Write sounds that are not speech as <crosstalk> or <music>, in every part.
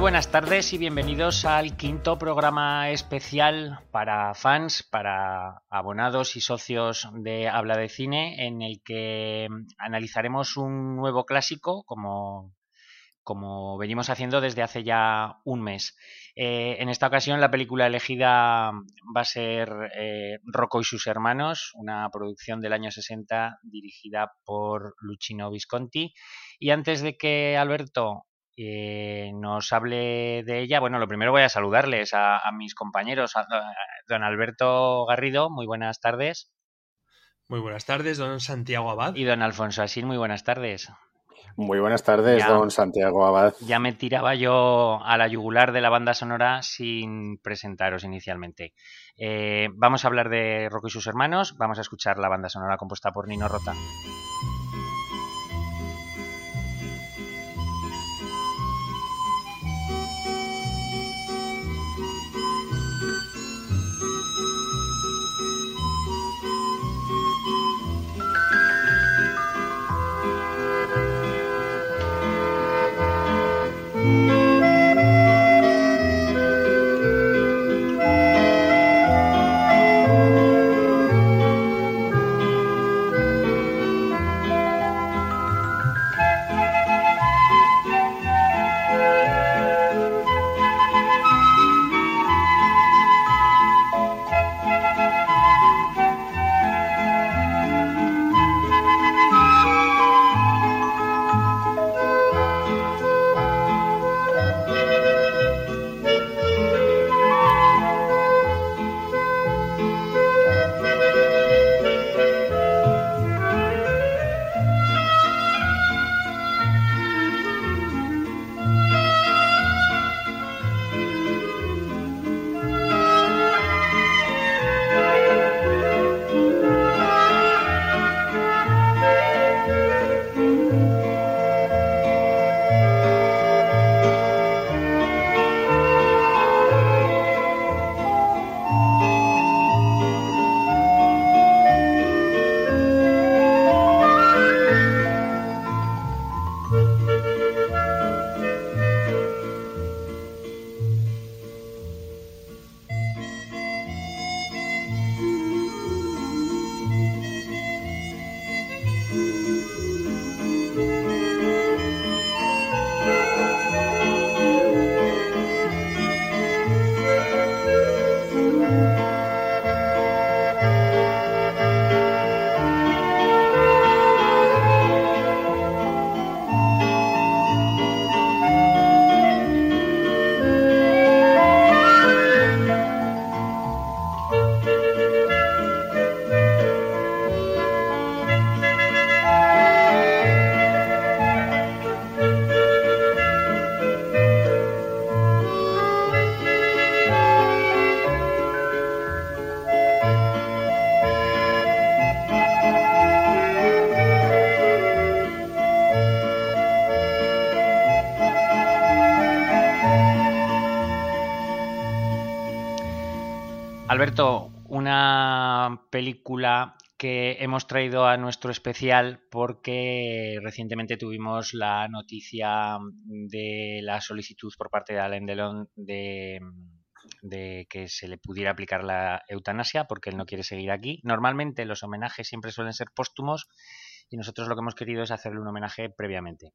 Buenas tardes y bienvenidos al quinto programa especial para fans, para abonados y socios de Habla de Cine, en el que analizaremos un nuevo clásico, como, como venimos haciendo desde hace ya un mes. Eh, en esta ocasión la película elegida va a ser eh, Rocco y sus hermanos, una producción del año 60 dirigida por Luchino Visconti. Y antes de que Alberto eh, nos hable de ella, bueno, lo primero voy a saludarles a, mis compañeros, a, don Alberto Garrido, muy buenas tardes. Muy buenas tardes, don Santiago Abad. Y don Alfonso Asín, muy buenas tardes. Muy buenas tardes, don Santiago Abad. Ya me tiraba yo a la yugular de la banda sonora sin presentaros inicialmente. Eh, vamos a hablar de Rocco y sus hermanos, vamos a escuchar la banda sonora compuesta por Nino Rota. Alberto, una película que hemos traído a nuestro especial porque recientemente tuvimos la noticia de la solicitud por parte de Alain Delon de, de que se le pudiera aplicar la eutanasia porque él no quiere seguir aquí. Normalmente los homenajes siempre suelen ser póstumos y nosotros lo que hemos querido es hacerle un homenaje previamente.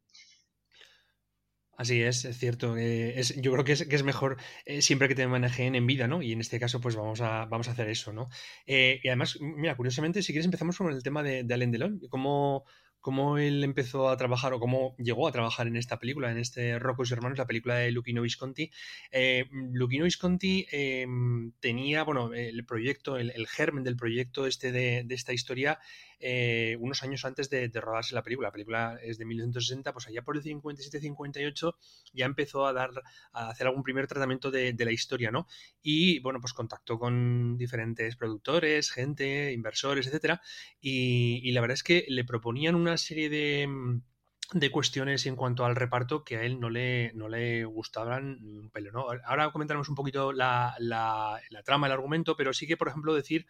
Así es, es cierto. Eh, es, yo creo que es, que es mejor eh, siempre que te manejen en vida, ¿no? Y en este caso, pues vamos a, vamos a hacer eso, ¿no? Eh, y además, mira, curiosamente, si quieres empezamos con el tema de, de Alain Delon. ¿Cómo, cómo él empezó a trabajar o cómo llegó a trabajar en esta película, en este Rocco y sus hermanos, la película de Luchino Visconti. Eh, Visconti em, tenía, bueno, el proyecto, el, germen del proyecto este de, esta historia eh, unos años antes de, rodarse la película. La película es de 1960, pues allá por el 57-58 ya empezó a dar, a hacer algún primer tratamiento de, la historia, ¿no? Y bueno, pues contactó con diferentes productores, gente, inversores, etcétera, y la verdad es que le proponían una serie mm, de, cuestiones en cuanto al reparto que a él no le, no le gustaban un pelo. ¿no? Ahora comentaremos un poquito la, la, trama, el argumento, pero sí que, por ejemplo, decir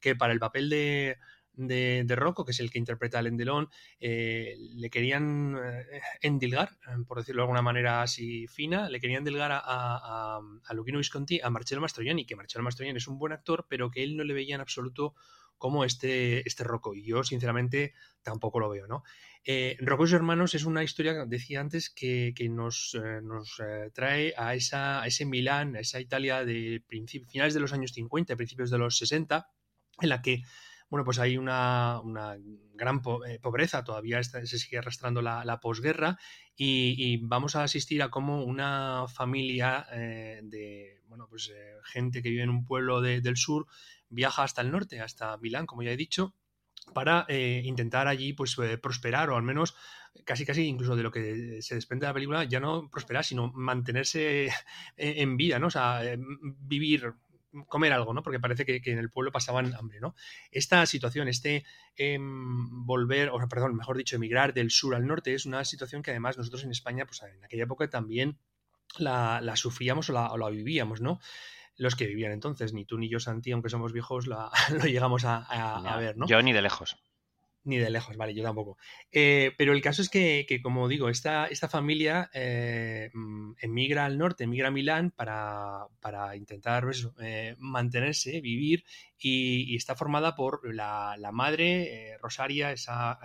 que para el papel de, de, de Rocco, que es el que interpreta a Lendelón, eh, le querían eh, endilgar, eh, por decirlo de alguna manera así fina, le querían endilgar a, a, a Luquino Visconti, a Marcello Mastroianni, que Marcello Mastroianni es un buen actor, pero que él no le veía en absoluto como este, este Rocco. Y yo, sinceramente, tampoco lo veo, ¿no? Eh, Rocco y sus hermanos es una historia, decía antes, que, nos, eh, nos eh, trae a, esa, a ese Milán, a esa Italia de finales de los años 50, principios de los 60, en la que bueno, pues hay una, gran pobreza, todavía se sigue arrastrando la, posguerra y, vamos a asistir a cómo una familia de, bueno, pues gente que vive en un pueblo del sur viaja hasta el norte, hasta Milán, como ya he dicho, para eh, intentar allí pues eh, prosperar o al menos casi casi incluso de lo que se desprende de la película ya no prosperar sino mantenerse <laughs> en vida no o sea eh, vivir comer algo, ¿no? Porque parece que, en el pueblo pasaban hambre, ¿no? Esta situación, este em, volver, o perdón, mejor dicho, emigrar del sur al norte, es una situación que además nosotros en España, pues en aquella época también la, sufríamos o la, o la, vivíamos, ¿no? Los que vivían entonces. Ni tú ni yo, Santi, aunque somos viejos, <laughs> lo llegamos a, ver, ¿no? Yo ni de lejos. Ni de lejos, vale, yo tampoco. Eh, pero el caso es que, como digo, esta, esta familia eh, mm, emigra al norte, emigra a Milán para, intentar pues eh, mantenerse, vivir, y, está formada por la, madre, Rosaria, esa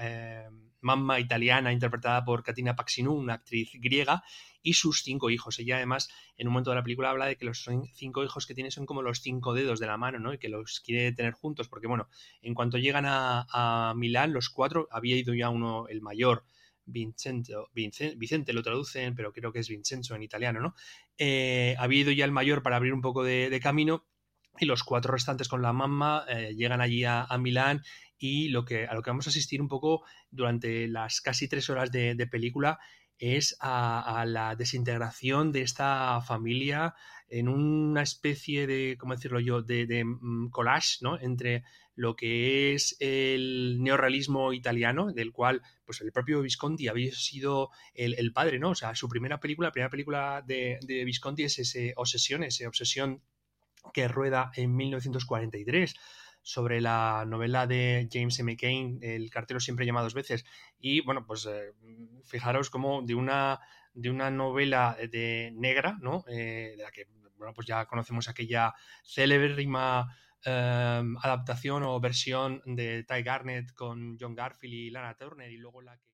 mamá italiana interpretada por Katina Paxinu, una actriz griega, y sus cinco hijos. Ella además en un momento de la película habla de que los cinco hijos que tiene son como los cinco dedos de la mano, ¿no? Y que los quiere tener juntos, porque bueno, en cuanto llegan a, Milán, los cuatro, había ido ya uno, el mayor, Vincenzo, Vicente lo traducen, pero creo que es Vincenzo en italiano, ¿no? Eh, había ido ya el mayor para abrir un poco de, camino y los cuatro restantes con la mamá eh, llegan allí a, Milán y lo que, a lo que vamos a asistir un poco durante las casi tres horas de, película es a, la desintegración de esta familia en una especie de, ¿cómo decirlo yo?, de, mm, collage, ¿no? Entre lo que es el neorrealismo italiano, del cual, pues el propio Visconti había sido el, padre, ¿no? O sea, su primera película, la primera película de, de Visconti es ese Obsesión, esa obsesión que rueda en 1943 sobre la novela de James M. Cain, El cartero siempre llama dos veces. Y bueno, pues eh, fijaros como de una, de una novela de negra, ¿no? Eh, de la que bueno, pues ya conocemos aquella célebrima em, adaptación o versión de Ty Garnett con John Garfield y Lana Turner y luego la que...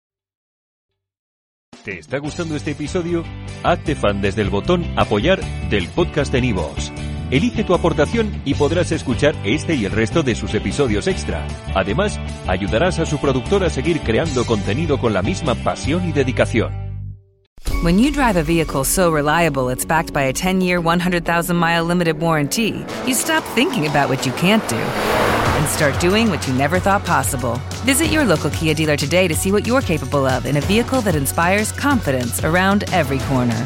¿Te está gustando este episodio? Hazte fan desde el botón apoyar del podcast de Nivos. Elige tu aportación y podrás escuchar este y el resto de sus episodios extra. Además, ayudarás a su productor a seguir creando contenido con la misma pasión y dedicación. When you drive a vehicle so reliable it's backed by a 10-year, 100,000-mile limited warranty, you stop thinking about what you can't do and start doing what you never thought possible. Visit your local Kia dealer today to see what you're capable of in a vehicle that inspires confidence around every corner.